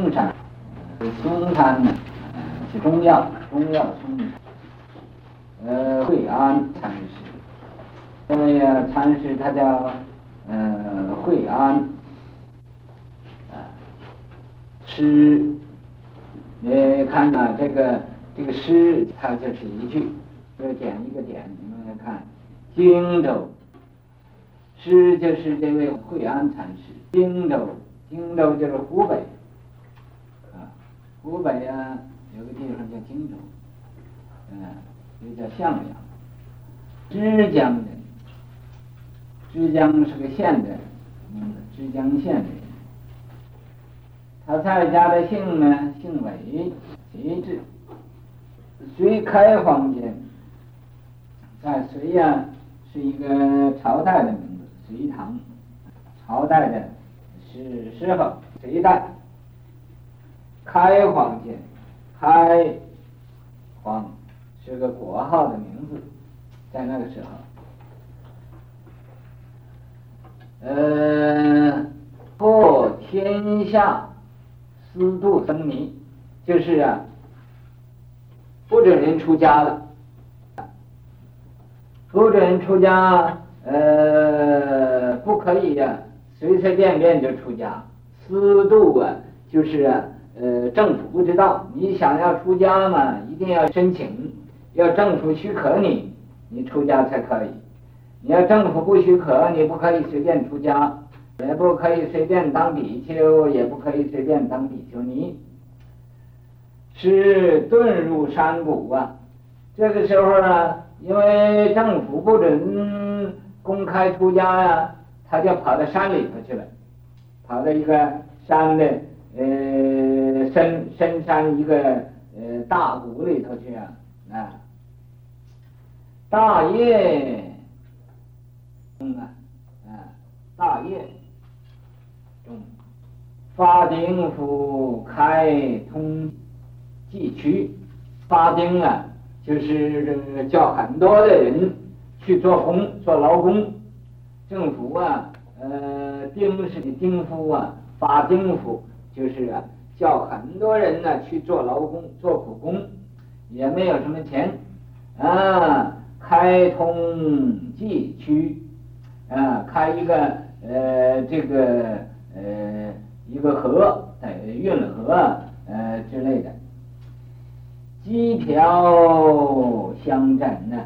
嵩山，嵩山呢，是中药，中药嵩山。呃，惠安禅师，因为呀，禅师他叫呃惠安，啊，师，你看呢，这个这个诗，它就是一句，就点一个点，你们来看，荆州，诗就是这位惠安禅师，荆州，荆州就是湖北，湖北呀，有个地方叫荆州，嗯。又叫向阳，枝江人，枝江是个县的，嗯，枝江县的。他在家的姓呢，姓韦，韦字，隋开皇间，在隋呀，是一个朝代的名字，隋唐，朝代的是时候，隋代，开皇间，开皇。是个国号的名字，在那个时候，呃，破天下私度僧尼，就是啊，不准人出家了，不准人出家，呃，不可以呀、随随便便就出家，私度啊，就是啊，呃，政府不知道，你想要出家嘛，一定要申请。要政府许可你，你出家才可以。你要政府不许可，你不可以随便出家，也不可以随便当比丘，也不可以随便当比丘尼。是遁入山谷啊！这个时候呢，因为政府不准公开出家呀、他就跑到山里头去了，跑到一个山的呃深深山一个呃大谷里头去啊。啊，大业中啊，啊，大业中，发丁符开通济渠，发丁啊，就是这个叫很多的人去做工做劳工，政府啊，呃，丁是的丁夫啊，发丁夫就是啊，叫很多人呢去做劳工做苦工。也没有什么钱，啊，开通济区，啊，开一个呃这个呃一个河，呃运河呃之类的，饥瓢相枕呢，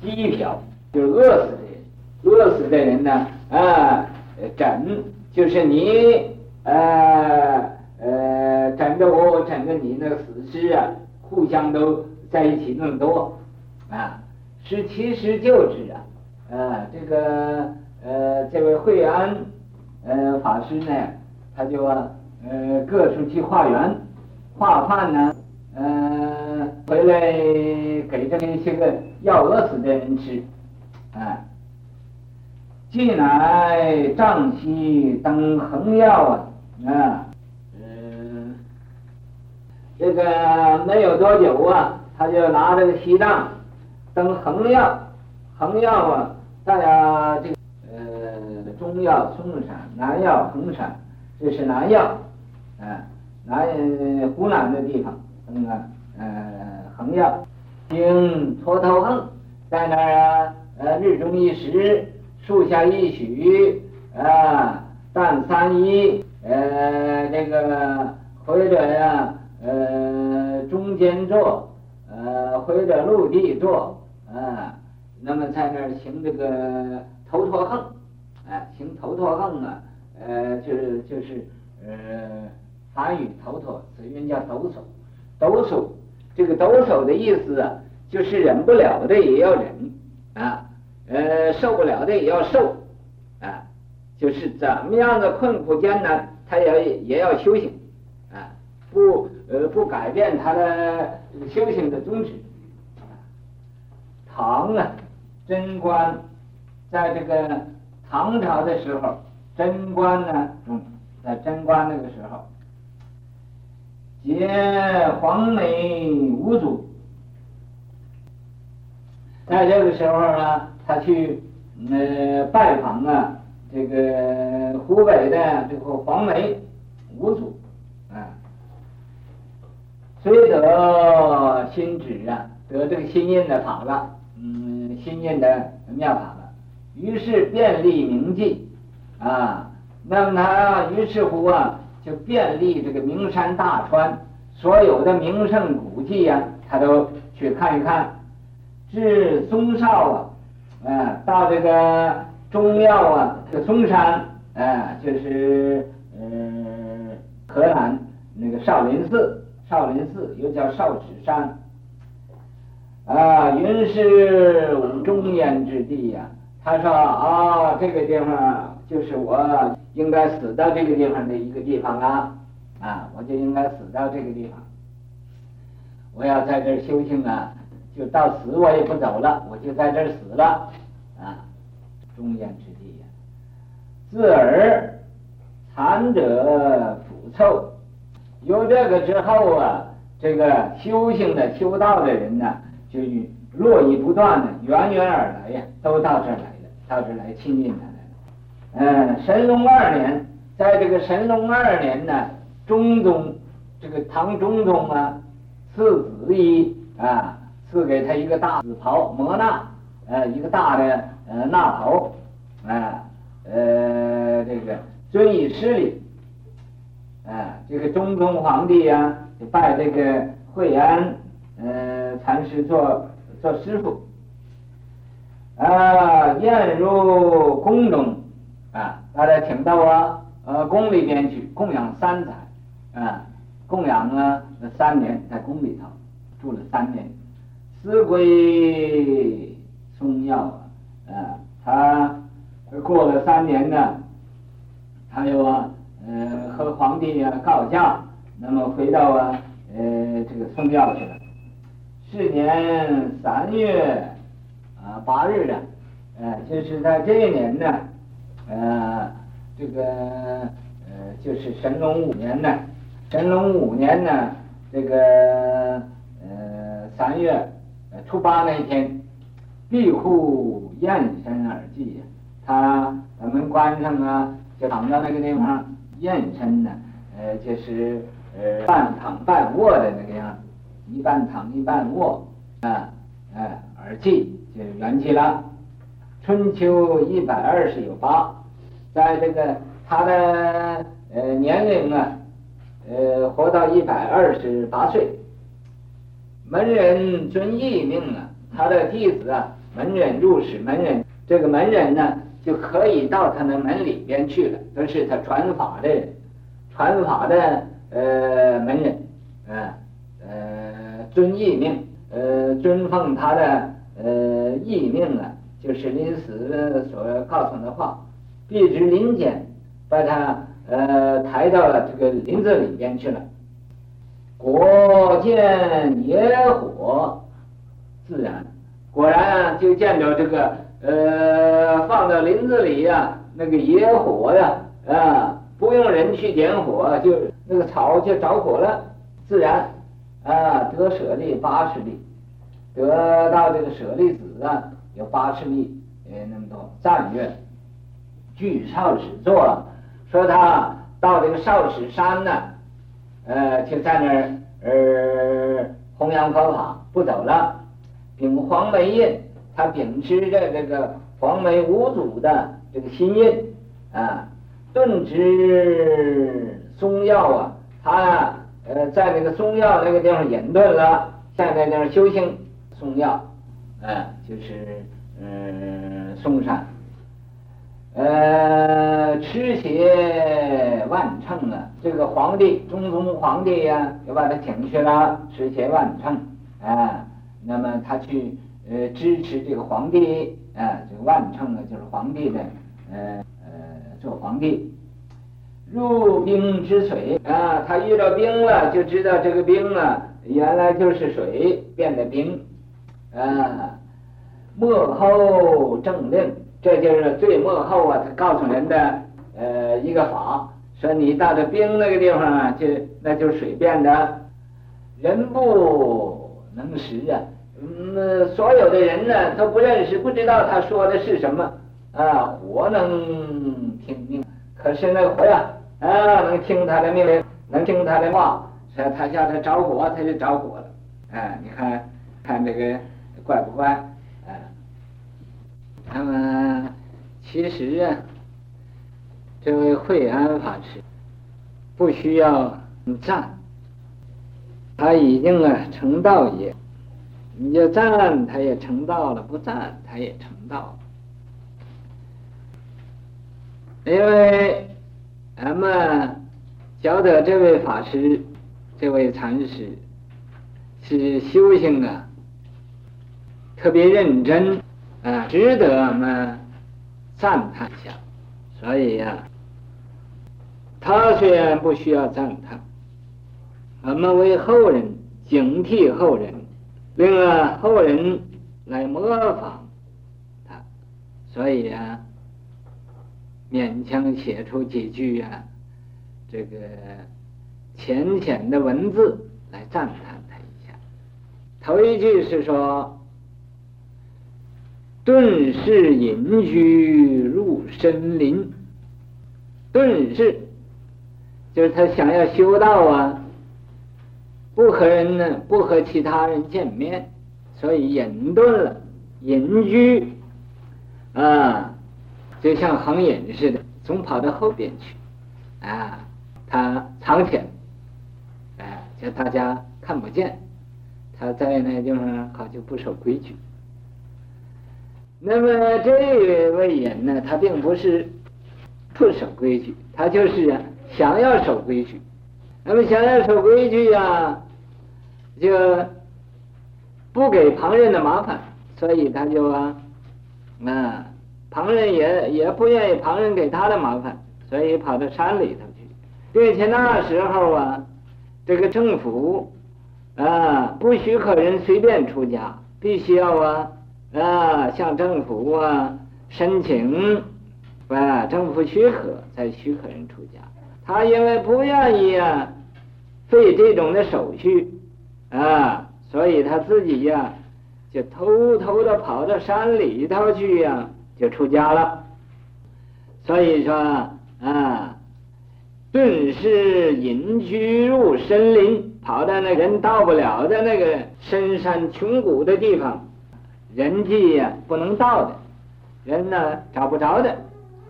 饥瓢就饿死的人，饿死的人呢，啊，枕就是你呃呃枕着我，整个你那个死尸啊。互相都在一起那么多，啊，是其实就是啊，呃，这个呃，这位惠安呃法师呢，他就啊呃各处去化缘，化饭呢，呃回来给这些个要饿死的人吃，啊，既乃杖西登恒药啊，啊。这个没有多久啊，他就拿这个西藏登横药，横药啊，大家这个呃中要嵩山，南药横山，这是南药，啊，南湖南的地方，登啊呃横药，经鼉头横，在那儿啊呃日中一时，树下一许，啊，旦三衣，呃这个或者呀。呃，中间坐，呃，或者陆地坐，啊，那么在那儿行这个头陀横，啊，行头陀横啊，呃，就是就是呃，梵语头陀，子音叫抖擞，抖擞，这个抖擞的意思啊，就是忍不了的也要忍，啊，呃，受不了的也要受，啊，就是怎么样的困苦艰难，他也也要修行，不。呃，不改变他的修行的宗旨。唐啊，贞观，在这个唐朝的时候，贞观呢，嗯，在贞观那个时候，结黄梅五祖，在这个时候呢，他去呃拜访啊，这个湖北的这个黄梅五祖。虽得心指啊，得这个心印的法了，嗯，心印的妙法了，于是遍历名迹啊，那么他于是乎啊，就遍历这个名山大川，所有的名胜古迹呀、他都去看一看。至嵩绍啊，啊，到这个中庙啊，这个嵩山啊，就是嗯、河南那个少林寺，少林寺又叫少室山，啊，云是无中焉之地呀、他说啊，这个地方就是我应该死到这个地方的一个地方啊，啊，我就应该死到这个地方，我要在这儿修行啊。就到死我也不走了，我就在这儿死了，啊，中焉之地呀。自尔残者腐臭，有这个之后啊，这个修行的修道的人呢，就络绎不断的源源而来呀，都到这儿来了，到这儿来亲近他来了。嗯，神龙二年，在这个神龙二年呢，中宗这个唐中宗啊，赐子衣啊。赐给他一个大紫袍摩纳，呃，一个大的呃纳袍，啊，呃，这个遵以师礼，啊，这个中宗皇帝呀、啊，就拜这个惠安呃禅师做做师傅，啊，宴入宫中，啊，把他请到啊呃宫里边去供养三载，啊，供养了三年，在宫里头住了三年。思归嵩曜啊，啊，他过了三年呢，他又啊，呃，和皇帝啊告假，那么回到啊，呃，这个嵩曜去了。是年三月啊八日啊，呃，就是在这一年呢，呃，这个呃，就是神龙五年呢，神龙五年呢，这个呃三月。初八那一天，闭户偃身而寂。他把门关上啊，就躺在那个地方燕身呢。呃，就是呃半躺半卧的那个样子，一半躺一半卧啊，哎而寂就是元气了。春秋一百二十有八，在这个他的呃年龄啊，呃活到一百二十八岁。门人遵义命啊，他的弟子啊，门人入室，门人这个门人呢，就可以到他的门里边去了，都是他传法的人，传法的呃门人，啊呃遵义命，呃遵奉他的呃义命啊，就是临死所告诉的话，必至林间，把他呃抬到了这个林子里边去了。果见野火自燃，果然啊就见着这个呃放到林子里呀、那个野火呀啊，不用人去点火，就那个草就着火了，自然啊得舍利八十粒，得到这个舍利子啊有八十粒呃那么多赞阅，具少室座，说他到这个少室山呢。呃，就在那儿呃弘扬佛法，不走了。秉黄梅印，他秉持着这个黄梅五祖的这个心印啊，顿知中药啊，他呃在那个中药那个地方隐遁了，现在那地方修行。嵩曜，啊，就是嗯嵩山。呃，持且万乘啊，这个皇帝，中宗皇帝呀、又把他请去了，持且万乘啊。那么他去呃支持这个皇帝啊，这个万乘呢，就是皇帝的呃呃做皇帝。入冰之水啊，他遇到冰了，就知道这个冰啊，原来就是水变的冰啊。幕后政令。这就是最末后啊，他告诉人的呃一个法，说你到这冰那个地方啊，就那就是水变的，人不能识啊，嗯，所有的人呢都不认识，不知道他说的是什么啊，火能听命，可是那个火呀啊，能听他的命令，能听他的话，所以他叫他着火，他就着火了。哎，你看看这个怪不怪？啊，那么其实啊，这位惠安法师不需要赞，他已经啊成道也。你就赞他也成道了，不赞他也成道了。因为咱们晓得这位法师，这位禅师是修行啊，特别认真啊，值得我们赞叹下。所以呀、他虽然不需要赞叹，我们为后人警惕后人。令后人来模仿他，所以啊，勉强写出几句啊，这个浅浅的文字来赞叹他一下。头一句是说：“顿世隐居入深林。”顿世就是他想要修道啊。不和人呢，不和其他人见面，所以隐遁了，隐居啊，就像行隐似的，总跑到后边去啊，他藏起来，哎，叫大家看不见，他在那地方好像不守规矩。那么这位人呢，他并不是不守规矩，他就是啊，想要守规矩。那么想要守规矩呀、就不给旁人的麻烦，所以他就啊，啊，旁人也也不愿意旁人给他的麻烦，所以跑到山里头去，并且那时候啊，这个政府啊不许可人随便出家，必须要啊啊向政府啊申请啊政府许可才许可人出家。他因为不愿意啊费这种的手续。啊，所以他自己呀、就偷偷的跑到山里头去呀、就出家了。所以说啊，顿时隐居入深林，跑到那人到不了的那个深山穷谷的地方，人迹呀不能到的，人呢找不着的，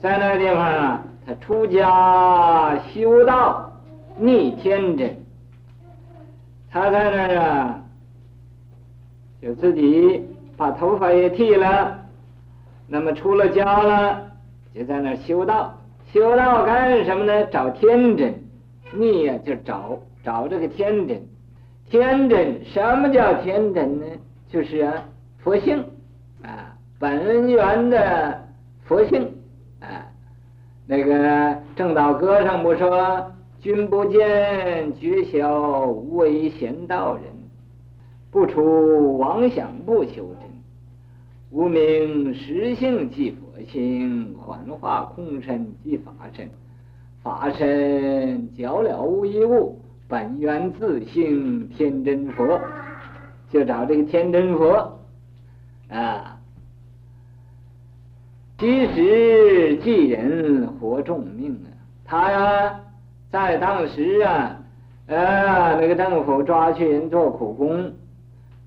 在那个地方啊，他出家修道，逆天真。他在那儿啊，就自己把头发也剃了，那么出了家了，就在那儿修道。修道干什么呢？找天真，逆呀就找找这个天真。天真，什么叫天真呢？就是啊，佛性啊，本源的佛性啊。那个正道歌上不说。君不见，觉晓无为贤道人，不除妄想不修真，无名实性即佛性，幻化空身即法身，法身皎了无一物，本源自性天真佛，就找这个天真佛。啊。其实济人活众命啊，他呀。在当时啊，呃，那个政府抓去人做苦工，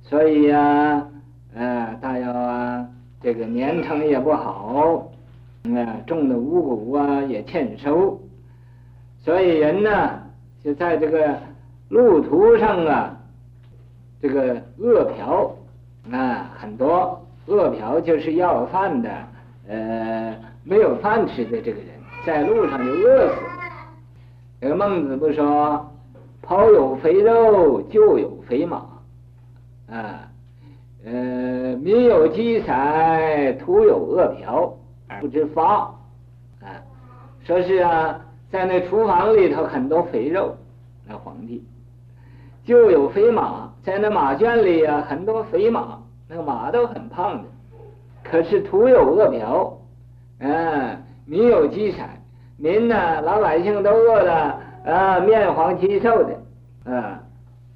所以呀、啊，呃，大要啊，这个年成也不好，呃，种的五谷啊也欠收，所以人呢就在这个路途上啊，这个饿殍啊很多，饿殍就是要饭的，呃，没有饭吃的这个人，在路上就饿死。这个孟子不说，跑有肥肉，就有肥马，啊，呃，民有饥财，徒有饿殍，而不知发，啊，说是啊，在那厨房里头很多肥肉，那皇帝就有肥马，在那马圈里啊很多肥马，那个马都很胖的，可是徒有饿殍，啊，民有饥财。民呢，老百姓都饿得啊面黄肌瘦的，啊，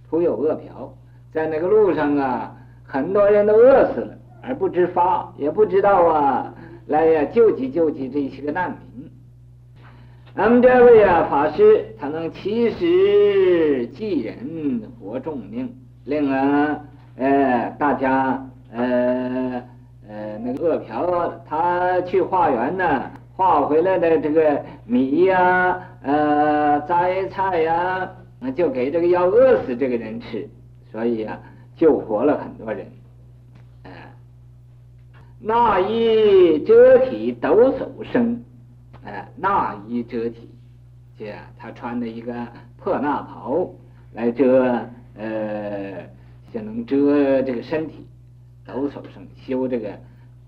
徒有饿殍，在那个路上啊，很多人都饿死了，而不知发，也不知道啊，来呀救济救济这些个难民。咱们这位啊法师，他能其实济人，活众命，令啊呃大家呃呃那个饿殍，他去化缘呢，化回来的这个米呀呃摘菜呀，那就给这个要饿死这个人吃，所以啊救活了很多人。呃，那衣遮体抖擞生。哎，衲衣遮体，这他穿的一个破衲袍来遮，呃，就能遮这个身体，抖擞生修这个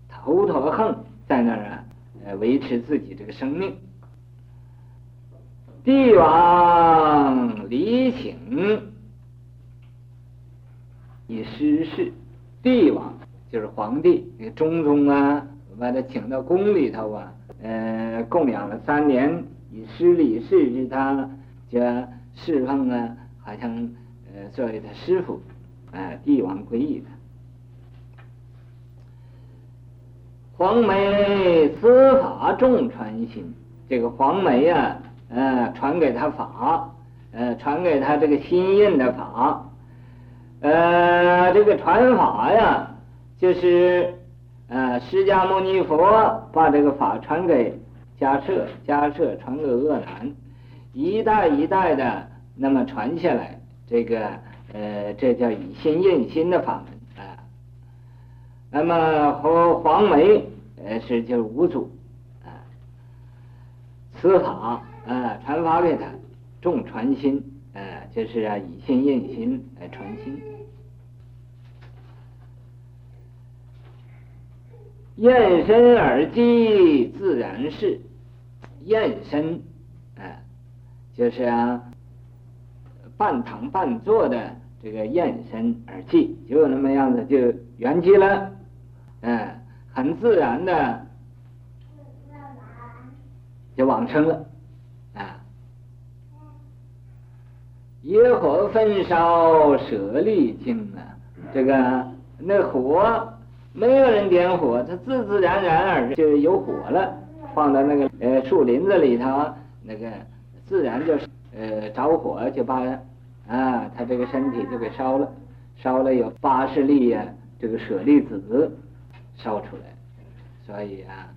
头陀横，在那儿啊，来，维持自己这个生命。帝王礼请以施事，帝王就是皇帝，那个中宗啊，把他请到宫里头啊。呃，供养了三年，以施礼事之他，就侍奉啊，好像呃作为他师傅，呃，帝王归依他。黄梅司法众传心，这个黄梅啊，呃，传给他法，呃，传给他这个心印的法，呃，这个传法呀，就是。呃，释迦牟尼佛把这个法传给迦叶，迦叶传给阿难，一代一代的那么传下来，这个呃，这叫以心印心的法门啊。那么和黄梅呃是就是五祖啊，此法啊传法给他，众传心啊，就是啊以心印心来传心。验身而寂，自然是验身，哎，就是啊，半躺半坐的这个验身而寂，就那么样子就圆寂了，哎，很自然的就往生了，啊，野火焚烧舍利经啊，这个那火。没有人点火，它自自然然而就有火了。放到那个呃树林子里头，那个自然就呃着火，就把啊他这个身体就给烧了，烧了有八十粒呀，这个舍利子烧出来。所以啊，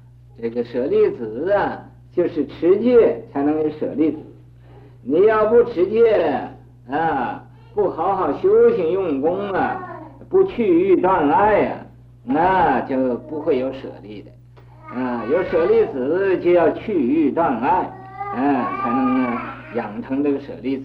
这个舍利子啊，就是持戒才能有舍利子。你要不持戒啊，不好好修行用功啊，不去欲断爱呀。那就不会有舍利的，啊，有舍利子就要去欲断爱，嗯，才能呢养成这个舍利子。